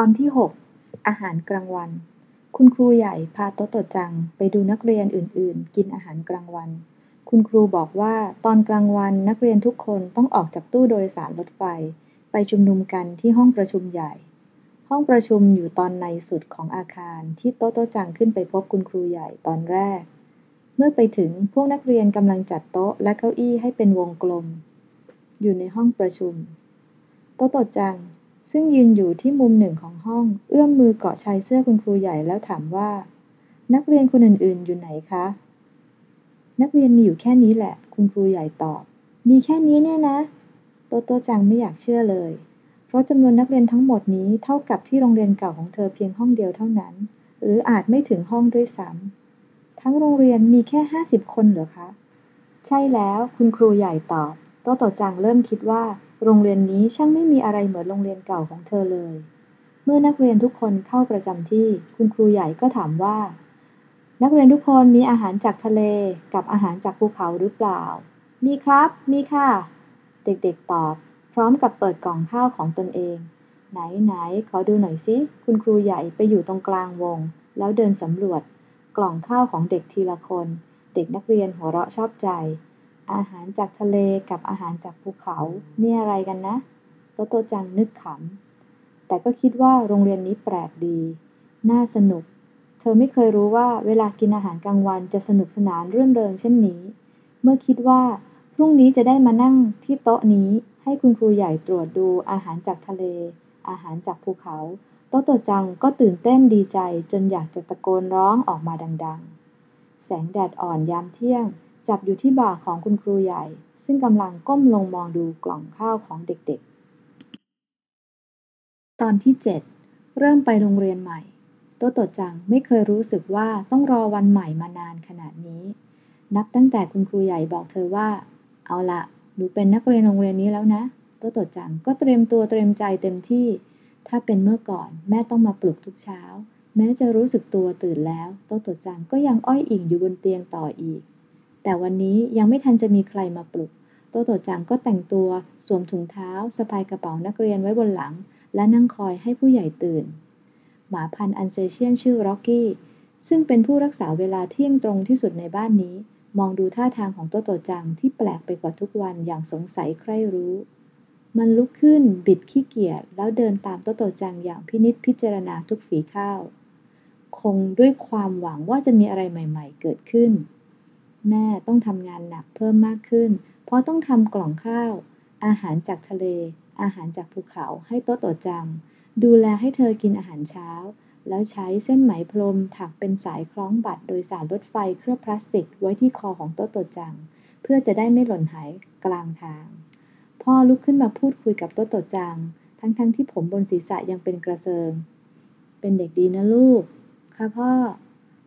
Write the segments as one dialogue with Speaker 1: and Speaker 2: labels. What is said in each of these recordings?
Speaker 1: ตอนที่ 6 อาหารกลางวัน คุณครูใหญ่พาโตโตจังไปดูนักเรียนอื่น ๆ กินอาหารกลางวัน คุณครูบอกว่าตอนกลางวันนักเรียนทุกคนต้องออกจากตู้โดยสารรถไฟ ไปชุมนุมกันที่ห้องประชุมใหญ่ ห้องประชุมอยู่ตอนในสุดของอาคารที่โตโตจังขึ้นไปพบคุณครูใหญ่ตอนแรก เมื่อไปถึงพวกนักเรียนกำลังจัดโต๊ะและเก้าอี้ให้เป็นวงกลม อยู่ในห้องประชุม โตโตจัง ซึ่งยืนอยู่ที่มุมหนึ่งของห้อง เอื้อมมือเกาะชายเสื้อคุณครูใหญ่แล้วถามว่า นักเรียนคนอื่น ๆ อยู่ไหนคะ นักเรียนมีอยู่แค่นี้แหละ คุณครูใหญ่ตอบ มีแค่นี้เนี่ยนะ โตโตจังไม่อยากเชื่อเลย เพราะจำนวนนักเรียนทั้งหมดนี้เท่ากับที่โรงเรียนเก่าของเธอเพียงห้องเดียวเท่านั้น หรืออาจไม่ถึงห้องด้วยซ้ำทั้งโรงเรียนมีแค่ห้าสิบคนเหรอคะ ใช่แล้ว คุณครูใหญ่ตอบ โตโตจังเริ่มคิดว่า โรงเรียนนี้ช่างไม่มีอะไรเหมือนโรงเรียนเก่าของเธอเลย เมื่อนักเรียนทุกคนเข้าประจำที่ คุณครูใหญ่ก็ถามว่า นักเรียนทุกคนมีอาหารจากทะเลกับอาหารจากภูเขาหรือเปล่า มีครับ มีค่ะ เด็กๆตอบ พร้อมกับเปิดกล่องข้าวของตนเอง ไหนไหนขอดูหน่อยสิ คุณครูใหญ่ไปอยู่ตรงกลางวง แล้วเดินสำรวจ กล่องข้าวของเด็กทีละคน เด็กนักเรียนหัวเราะชอบใจ อาหารจากทะเลกับอาหารจากภูเขานี่อะไรกันนะ โตโตจังนึกขำ แต่ก็คิดว่าโรงเรียนนี้แปลกดี น่าสนุก เธอไม่เคยรู้ว่าเวลากินอาหารกลางวันจะสนุกสนานเรื่นเริงเช่นนี้ เมื่อคิดว่า พรุ่งนี้จะได้มานั่งที่โต๊ะนี้ให้คุณครูใหญ่ตรวจดูอาหารจากทะเล อาหารจากภูเขา โตโตจังก็ตื่นเต้นดีใจจนอยากจะตะโกนร้องออกมาดัง ๆ แสงแดดอ่อนยามเที่ยง จับอยู่ที่บ่าของคุณครูใหญ่ ซึ่งกำลังก้มลงมองดูกล่องข้าวของเด็กๆ ตอนที่ 7 เริ่มไปโรงเรียนใหม่ โตโตจังไม่เคยรู้สึกว่าต้องรอวันใหม่มานานขนาดนี้ นับตั้งแต่คุณครูใหญ่บอกเธอว่า เอาละหนูเป็นนักเรียนโรงเรียนนี้แล้วนะ โตโตจังก็เตรียมตัวเตรียมใจเต็มที่ ถ้าเป็นเมื่อก่อนแม่ต้องมาปลุกทุกเช้า แม้จะรู้สึกตัวตื่นแล้ว โตโตจังก็ยังอ้อยอิงอยู่บนเตียงต่ออีก แต่วันนี้ยังไม่ทันจะมีใครมาปลุก โตโตจังก็แต่งตัว สวมถุงเท้าสะพายกระเป๋านักเรียนไว้บนหลัง และนั่งคอยให้ผู้ใหญ่ตื่น หมาพันธุ์อันเซเชียนชื่อร็อกกี้ ซึ่งเป็นผู้รักษาเวลาเที่ยงตรงที่สุดในบ้านนี้ มองดูท่าทางของโตโตจังที่แปลกไปกว่าทุกวันอย่างสงสัยใคร่รู้ มันลุกขึ้น บิดขี้เกียจแล้วเดินตามโตโตจังอย่างพินิจพิจารณาทุกฝีก้าว คงด้วยความหวังว่าจะมีอะไรใหม่ ๆ เกิดขึ้น แม่ต้องทำงานหนักเพิ่มมากขึ้น เพราะต้องทำกล่องข้าว อาหารจากทะเล อาหารจากภูเขาให้โต๊ะโตจัง ดูแลให้เธอกินอาหารเช้า แล้วใช้เส้นไหมพรมถักเป็นสายคล้องบัตรโดยสารรถไฟเคลือบพลาสติกไว้ที่คอของโต๊ะโตจัง เพื่อจะได้ไม่หล่นหายกลางทาง พ่อลุกขึ้นมาพูดคุยกับโต๊ะโตจัง ทั้งๆทที่ผมบนศีรษะยังเป็นกระเซิง เป็นเด็กดีนะลูก ค่ะพ่อ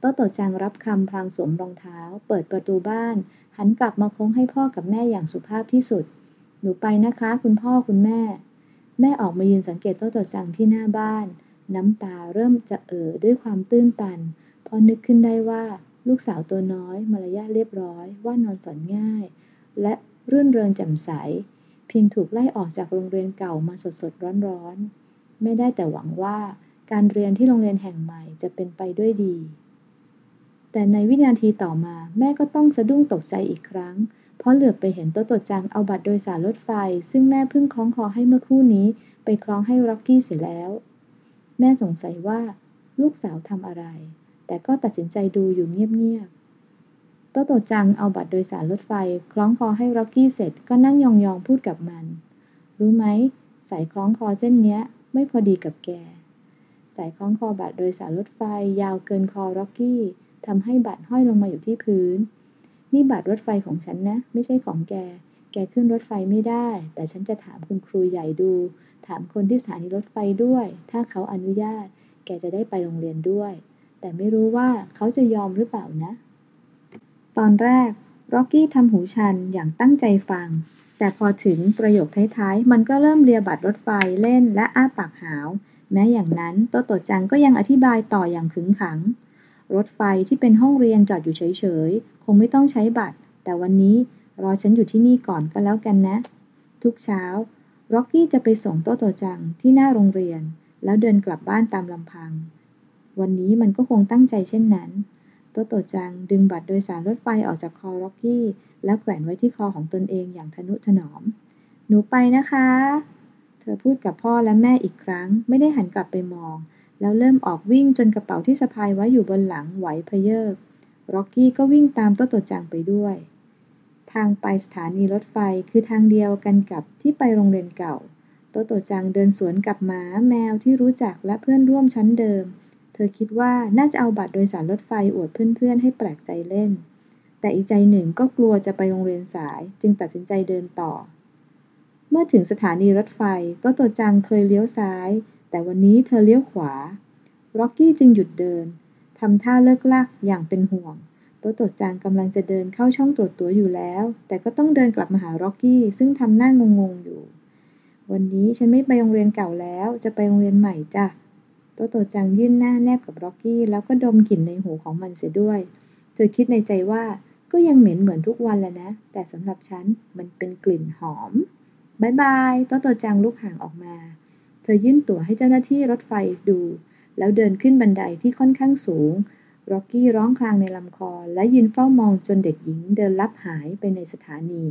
Speaker 1: โตโตจังรับคำพลางสวมรองเท้า เปิดประตูบ้าน หันกลับมาโค้งให้พ่อกับแม่อย่างสุภาพที่สุด หนูไปนะคะ คุณพ่อคุณแม่ แม่ออกมายืนสังเกตโตโตจังที่หน้าบ้าน น้ำตาเริ่มจะเอ่อด้วยความตื้นตัน พอนึกขึ้นได้ว่า ลูกสาวตัวน้อย มารยาทเรียบร้อย ว่านอนสอนง่าย และรื่นเริงแจ่มใส เพียงถูกไล่ออกจากโรงเรียนเก่ามาสดสดร้อนร้อนไม่ได้แต่หวังว่าการเรียนที่โรงเรียนแห่งใหม่จะเป็นไปด้วยดี แต่ในวินาทีต่อมาแม่ก็ต้องสะดุ้งตกใจอีกครั้ง เพราะเหลือบไปเห็นโตโตจังเอาบัตรโดยสารรถไฟ ซึ่งแม่เพิ่งคล้องคอให้เมื่อคู่นี้ ไปคล้องให้ร็อกกี้เสร็จแล้ว แม่สงสัยว่าลูกสาวทำอะไร แต่ก็ตัดสินใจดูอยู่เงียบๆโตโตจังเอาบัตรโดยสารรถไฟ คล้องคอให้ร็อกกี้เสร็จก็นั่งยองๆพูดกับมัน รู้ไหมสายคล้องคอเส้นเนี้ย ไม่พอดีกับแกสายคล้องคอบัตรโดยสารรถไฟยาวเกินคอร็อกกี้ ทำให้บัตรห้อยลงมาอยู่ที่พื้น นี่บัตรรถไฟของฉันนะ ไม่ใช่ของแก แกขึ้นรถไฟไม่ได้ แต่ฉันจะถามคุณครูใหญ่ดู ถามคนที่สถานีรถไฟด้วย ถ้าเขาอนุญาต แกจะได้ไปโรงเรียนด้วย แต่ไม่รู้ว่าเขาจะยอมหรือเปล่านะ ตอนแรกร็อกกี้ทำหูชันอย่างตั้งใจฟัง แต่พอถึงประโยคท้ายๆ มันก็เริ่มเลียบัตรรถไฟเล่นและอ้าปากหาว แม้อย่างนั้นโตโตจังก็ยังอธิบายต่ออย่างขึงขัง รถไฟที่เป็นห้องเรียนจอดอยู่เฉยๆ คงไม่ต้องใช้บัตร แต่วันนี้รอฉันอยู่ที่นี่ก่อนก็แล้วกันนะ ทุกเช้าร็อกกี้จะไปส่งโตโตจังที่หน้าโรงเรียนแล้วแล้วเดินกลับบ้านตามลำพัง วันนี้มันก็คงตั้งใจเช่นนั้น โตโตจังดึงบัตรโดยสารรถไฟออกจากคอร็อกกี้ แล้วแขวนไว้ที่คอของตนเองอย่างทะนุถนอม หนูไปนะคะ เธอพูดกับพ่อและแม่อีกครั้ง ไม่ได้หันกลับไปมอง แล้วเริ่มออกวิ่งจนกระเป๋าที่สะพายไว้อยู่บนหลังไหวพะเยิบร็อกกี้ก็วิ่งตามโตโตจังไปด้วย ทางไปสถานีรถไฟคือทางเดียวกันกับที่ไปโรงเรียนเก่า โตโตจังเดินสวนกับหมาแมวที่รู้จักและเพื่อนร่วมชั้นเดิม เธอคิดว่าน่าจะเอาบัตรโดยสารรถไฟอวดเพื่อนๆ ให้แปลกใจเล่น แต่อีกใจหนึ่งก็กลัวจะไปโรงเรียนสาย จึงตัดสินใจเดินต่อ เมื่อถึงสถานีรถไฟโตโตจังเคยเลี้ยวซ้าย แต่วันนี้เธอเลี้ยวขวา ร็อกกี้จึงหยุดเดิน ทำท่าเลิ่กลั่กอย่างเป็นห่วง โตโตจังกำลังจะเดินเข้าช่องตรวจตั๋วอยู่แล้ว แต่ก็ต้องเดินกลับมาหาร็อกกี้ ซึ่งทำหน้างงงอยู่ วันนี้ฉันไม่ไปโรงเรียนเก่าแล้ว จะไปโรงเรียนใหม่จ้ะ โตโตจังยื่นหน้าแนบกับร็อกกี้แล้วก็ดมกลิ่นในหูของมันเสียด้วย เธอคิดในใจว่าก็ยังเหม็นเหมือนทุกวันแหละนะ แต่สำหรับฉันมันเป็นกลิ่นหอมบ๊ายบายโตโตจังลุกห่างออกมา อยื่นตั๋วให้เจ้าหน้าที่รถไฟดู แล้วเดินขึ้นบันไดที่ค่อนข้างสูงร็อกกี้ร้องครางในลำคอ และยืนเฝ้ามองจนเด็กหญิงเดินลับหายไปในสถานี